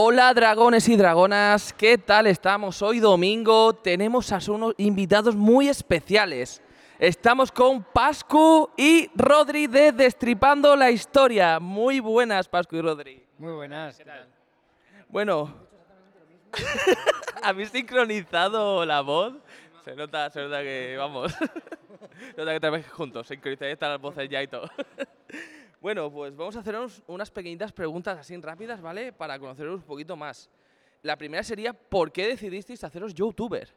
Hola dragones y dragonas, ¿qué tal estamos? Hoy domingo tenemos a unos invitados muy especiales. Estamos con Pascu y Rodri de Destripando la Historia. Muy buenas, Pascu y Rodri. Muy buenas. ¿qué tal? Bueno, ¿habéis sincronizado la voz? Se nota, se nota que, vamos, se nota que trabajáis juntos, sincronizáis las voces ya y todo. Bueno, pues vamos a hacernos unas pequeñitas preguntas así rápidas, ¿vale? Para conoceros un poquito más. La primera sería, ¿por qué decidisteis haceros youtuber?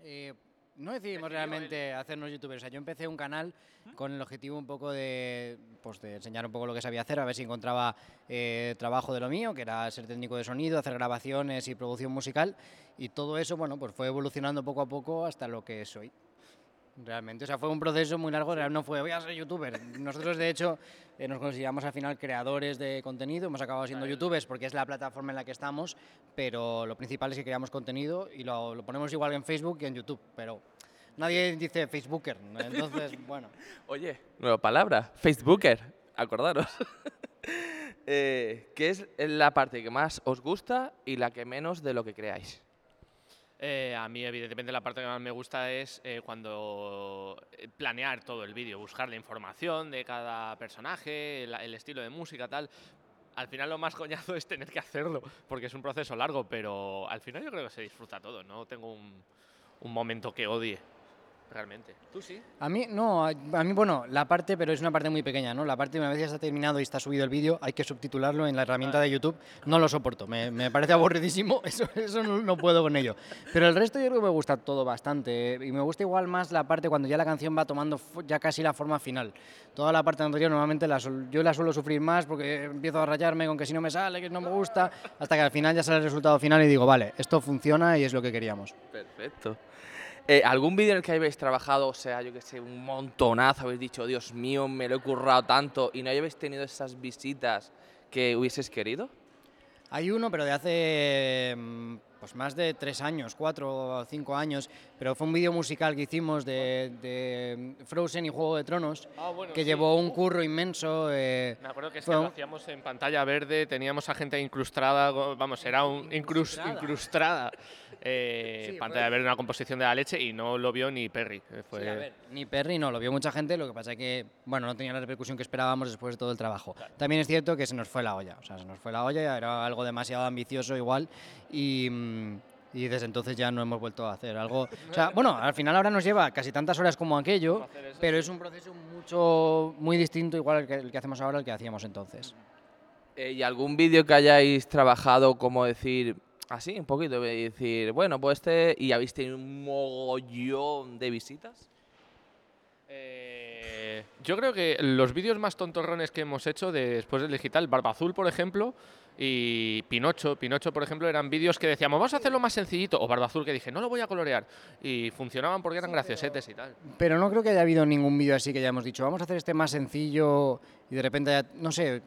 Eh, no decidimos realmente hacernos youtubers. O sea, yo empecé un canal con el objetivo un poco de, pues, de enseñar un poco lo que sabía hacer, a ver si encontraba eh, trabajo de lo mío, que era ser técnico de sonido, hacer grabaciones y producción musical. Y todo eso, bueno, pues fue evolucionando poco a poco hasta lo que soy. Realmente, o sea, fue un proceso muy largo, no fue voy a ser youtuber. Nosotros, de hecho, eh, nos consideramos al final creadores de contenido, hemos acabado siendo youtubers porque es la plataforma en la que estamos, pero lo principal es que creamos contenido y lo, lo ponemos igual en Facebook que en YouTube, pero nadie dice Facebooker, entonces, bueno. Oye, nueva palabra, Facebooker, acordaros. Eh, ¿Qué es la parte que más os gusta y la que menos de lo que creáis? Eh, a mí, evidentemente, la parte que más me gusta es eh, cuando eh, planear todo el vídeo, buscar la información de cada personaje, el, estilo de música, tal. Al final lo más coñazo es tener que hacerlo, porque es un proceso largo, pero al final yo creo que se disfruta todo. No tengo un, un momento que odie, realmente. ¿Tú sí? A mí, no, a, a mí, bueno, la parte, pero es una parte muy pequeña, ¿no? La parte, una vez ya está terminado y está subido el vídeo, hay que subtitularlo en la herramienta de YouTube. No lo soporto, me, me parece aburridísimo, eso, eso no, no puedo con ello. Pero el resto yo creo que me gusta todo bastante. Y me gusta igual más la parte cuando ya la canción va tomando ya casi la forma final. Toda la parte anterior normalmente la yo la suelo sufrir más porque empiezo a rayarme con que si no me sale, que no me gusta, hasta que al final ya sale el resultado final y digo, vale, esto funciona y es lo que queríamos. Perfecto. Eh, ¿Algún vídeo en el que habéis trabajado, o sea, yo que sé, un montonazo, habéis dicho, Dios mío, me lo he currado tanto y no habéis tenido esas visitas que hubieses querido? Hay uno, pero de hace mm, pues más de tres años, cuatro o cinco años, pero fue un vídeo musical que hicimos de, de Frozen y Juego de Tronos, Ah, bueno, que sí. llevó un curro inmenso. eh, Me acuerdo que es Fue que un- lo hacíamos en pantalla verde, teníamos a gente incrustada, vamos, era un incrus- Incrustada. incrustada. eh, Sí, pantalla verde, una composición de la leche y no lo vio ni Perry. eh, Fue, sí, a ver, ni Perry no, lo vio mucha gente, lo que pasa es que bueno, no tenía la repercusión que esperábamos después de todo el trabajo. También es cierto que se nos fue la olla, o sea, se nos fue la olla, era algo demasiado ambicioso igual y... mm, y desde entonces ya no hemos vuelto a hacer algo. O sea, bueno, al final ahora nos lleva casi tantas horas como aquello, pero es un proceso mucho, muy distinto, igual al que, el que hacemos ahora al que hacíamos entonces. Eh, ¿Y algún vídeo que hayáis trabajado, como decir, así, un poquito, de decir, bueno, pues este, y habéis tenido un mogollón de visitas? Eh, yo creo que los vídeos más tontorrones que hemos hecho de- después del digital, Barba Azul, por ejemplo, y Pinocho, Pinocho, por ejemplo, eran vídeos que decíamos, vamos a hacerlo más sencillito, o Barba Azul que dije, no lo voy a colorear, y funcionaban porque eran graciosetes y tal. Pero no creo que haya habido ningún vídeo así que hayamos dicho, vamos a hacer este más sencillo y de repente, haya- no sé,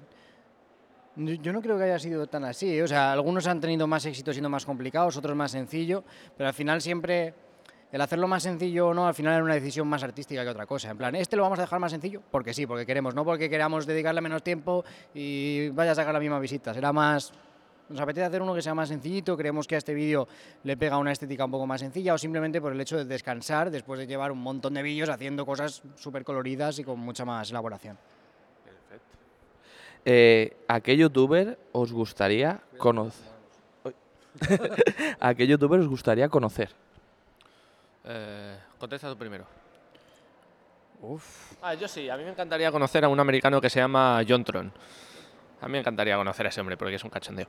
yo yo no creo que haya sido tan así. ¿eh? O sea, algunos han tenido más éxito siendo más complicados, otros más sencillo, pero al final siempre el hacerlo más sencillo o no, al final era una decisión más artística que otra cosa. En plan, este lo vamos a dejar más sencillo porque sí, porque queremos, no porque queramos dedicarle menos tiempo y vaya a sacar la misma visita. Será más... Nos apetece hacer uno que sea más sencillito, creemos que a este vídeo le pega una estética un poco más sencilla o simplemente por el hecho de descansar después de llevar un montón de vídeos haciendo cosas súper coloridas y con mucha más elaboración. Eh, ¿A qué youtuber os gustaría conocer? ¿A qué youtuber os gustaría conocer? Eh, contesta tú primero. Uf. Ah, yo sí, a mí me encantaría conocer a un americano que se llama John Tron. A mí me encantaría conocer a ese hombre porque es un cachondeo.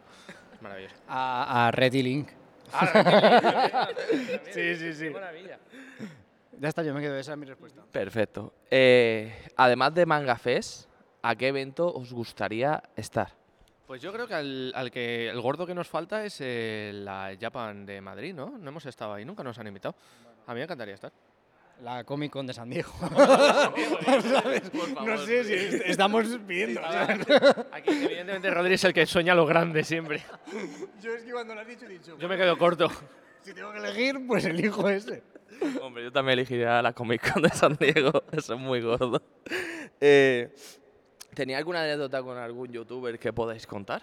Es maravilloso. A, a Reddy Link. sí, sí, sí. maravilla. Ya está, yo me quedo, esa es mi respuesta. Perfecto. Eh, además de Manga Fest, ¿a qué evento os gustaría estar? Pues yo creo que al, al que el gordo que nos falta es eh, la Japan de Madrid, ¿no? No hemos estado ahí, nunca nos han invitado. A mí me encantaría estar. La Comic Con de San Diego. No sé si est- estamos pidiendo. Aquí, evidentemente, Rodri es el que sueña lo grande siempre. Yo es que cuando lo has dicho he dicho, Yo me quedo corto. si tengo que elegir, pues elijo ese. Hombre, yo también elegiría la Comic Con de San Diego. Eso es muy gordo. Eh, ¿Tenía alguna anécdota con algún youtuber que podáis contar?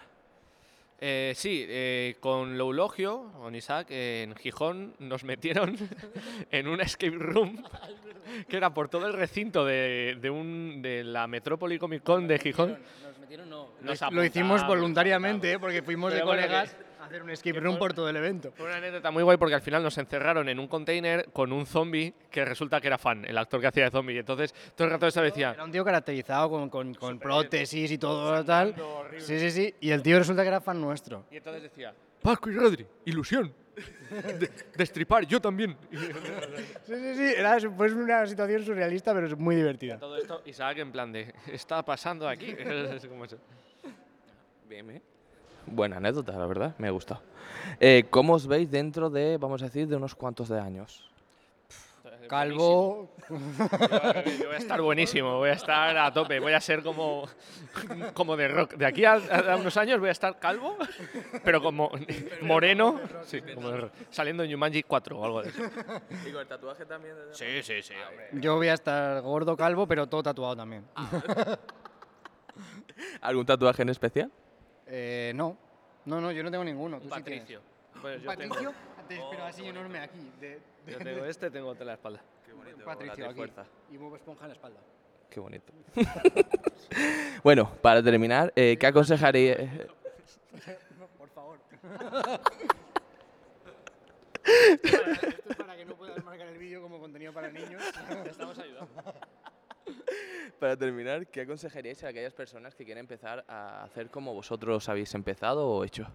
Eh, sí, eh, con Loulogio, con Isaac, en Gijón nos metieron en una escape room que era por todo el recinto de, de un, de la Metrópoli Comic Con de Gijón. Nos metieron, no. Nos lo hicimos voluntariamente. ¿eh? porque fuimos de colegas hacer un escape room por- por todo el evento. Fue una anécdota muy guay porque al final nos encerraron en un container con un zombie que resulta que era fan, el actor que hacía de zombie. Y entonces todo el rato se decía, Era un tío caracterizado con, con, con prótesis y todo tal. Sí, sí, sí. Y el tío resulta que era fan nuestro. Y entonces decía, Paco y Rodri, ilusión. De- destripar, yo también. Sí, sí, sí. Era pues una situación surrealista, pero es muy divertida. todo esto, Isaac en plan de, está pasando aquí. Es como eso. Bien, bien. Buena anécdota, la verdad, me ha gustado. Eh, ¿Cómo os veis dentro de, vamos a decir, de unos cuantos de años? Calvo. Yo voy a estar buenísimo, voy a estar a tope, voy a ser como, como de rock. De aquí a, a unos años voy a estar calvo, pero como moreno, sí, como de rock, saliendo en Jumanji 4 o algo de eso. ¿Y con el tatuaje también? Sí, sí, sí, hombre. Yo voy a estar gordo, calvo, pero todo tatuado también. ¿Algún tatuaje en especial? Eh, no. No, no, yo no tengo ninguno. ¿Tú sí tienes? Patricio. Pues ¿Un yo tengo, Patricio? Pero así enorme aquí. De, de- yo tengo este, tengo otro en la espalda. Qué bonito, Patricio aquí. fuerza. Y Bob Esponja en la espalda. Qué bonito. bueno, para terminar, eh, ¿qué aconsejaría? Por favor. Esto es para que no puedas marcar el vídeo como contenido para niños. Estamos ayudando. Para terminar, ¿qué aconsejaríais a aquellas personas que quieren empezar a hacer como vosotros habéis empezado o hecho?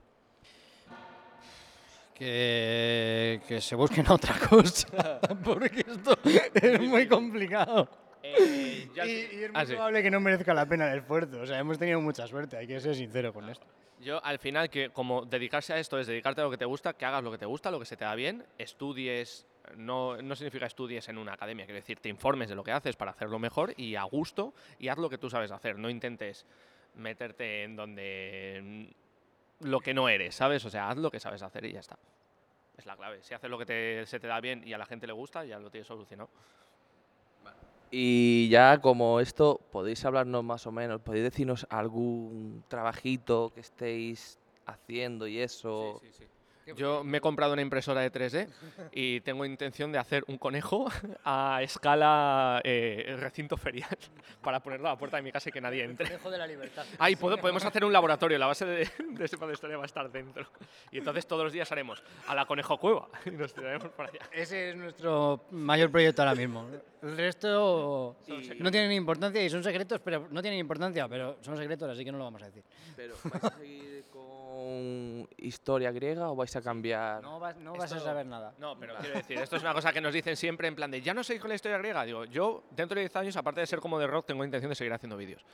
Que, que se busquen otra cosa, porque esto es muy complicado. Eh, ya- Y, y es muy Ah, sí. probable que no merezca la pena el esfuerzo. O sea, hemos tenido mucha suerte, hay que ser sincero con esto. Yo al final que como dedicarse a esto es dedicarte a lo que te gusta, que hagas lo que te gusta, lo que se te da bien, estudies, no, no significa estudies en una academia, quiero decir, te informes de lo que haces para hacerlo mejor y a gusto y haz lo que tú sabes hacer, no intentes meterte en donde lo que no eres, ¿sabes? O sea, haz lo que sabes hacer y ya está. Es la clave. Si haces lo que te- se te da bien y a la gente le gusta, ya lo tienes solucionado. Y ya como esto, podéis hablarnos más o menos, podéis decirnos algún trabajito que estéis haciendo y eso. Yo me he comprado una impresora de 3D y tengo intención de hacer un conejo a escala eh, recinto ferial para ponerlo a la puerta de mi casa y que nadie entre. Dejo de la libertad. Ahí podemos hacer un laboratorio, la base de, de ese de historia va a estar dentro. Y entonces todos los días haremos a la conejo cueva y nos tiraremos por allá. Ese es nuestro mayor proyecto ahora mismo. El resto no tienen importancia y son secretos, pero no tienen importancia, pero son secretos, así que no lo vamos a decir. Pero ¿vais a seguir con historia griega o vais a cambiar? No vas, no vas a saber nada. No, pero quiero decir, esto es una cosa que nos dicen siempre en plan de, ya no seguís con la historia griega. Digo, yo dentro de 10 años, aparte de ser como de rock, tengo intención de seguir haciendo vídeos.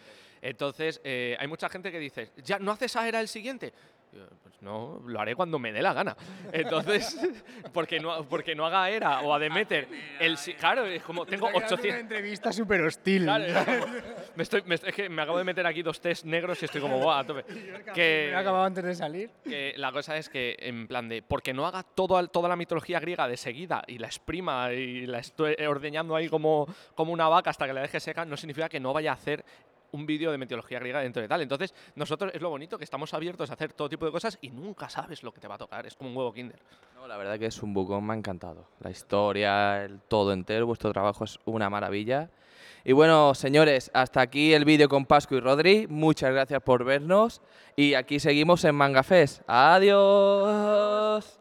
Entonces, eh, hay mucha gente que dice, ¿ya no haces a era el siguiente? Digo, Pues no, lo haré cuando me dé la gana. Entonces, porque no, porque no haga era o a Demeter, el, claro, es como tengo Una 800... entrevista súper hostil. Claro, es como- me estoy, me- es que me acabo de meter aquí dos test negros y estoy como, "Buah, a tope. Que, Me he acabado antes de salir. que la cosa es que, en plan de, porque no haga todo, toda la mitología griega de seguida y la exprima y la estoy ordeñando ahí como, como una vaca hasta que la deje seca, no significa que no vaya a hacer un vídeo de mitología griega dentro de tal. Entonces, nosotros es lo bonito que estamos abiertos a hacer todo tipo de cosas y nunca sabes lo que te va a tocar. Es como un huevo kinder. No, la verdad que es un bucón, me ha encantado. La historia, el todo entero, vuestro trabajo es una maravilla. Y bueno, señores, hasta aquí el vídeo con Pascu y Rodri. Muchas gracias por vernos. Y aquí seguimos en Manga Fest. Adiós.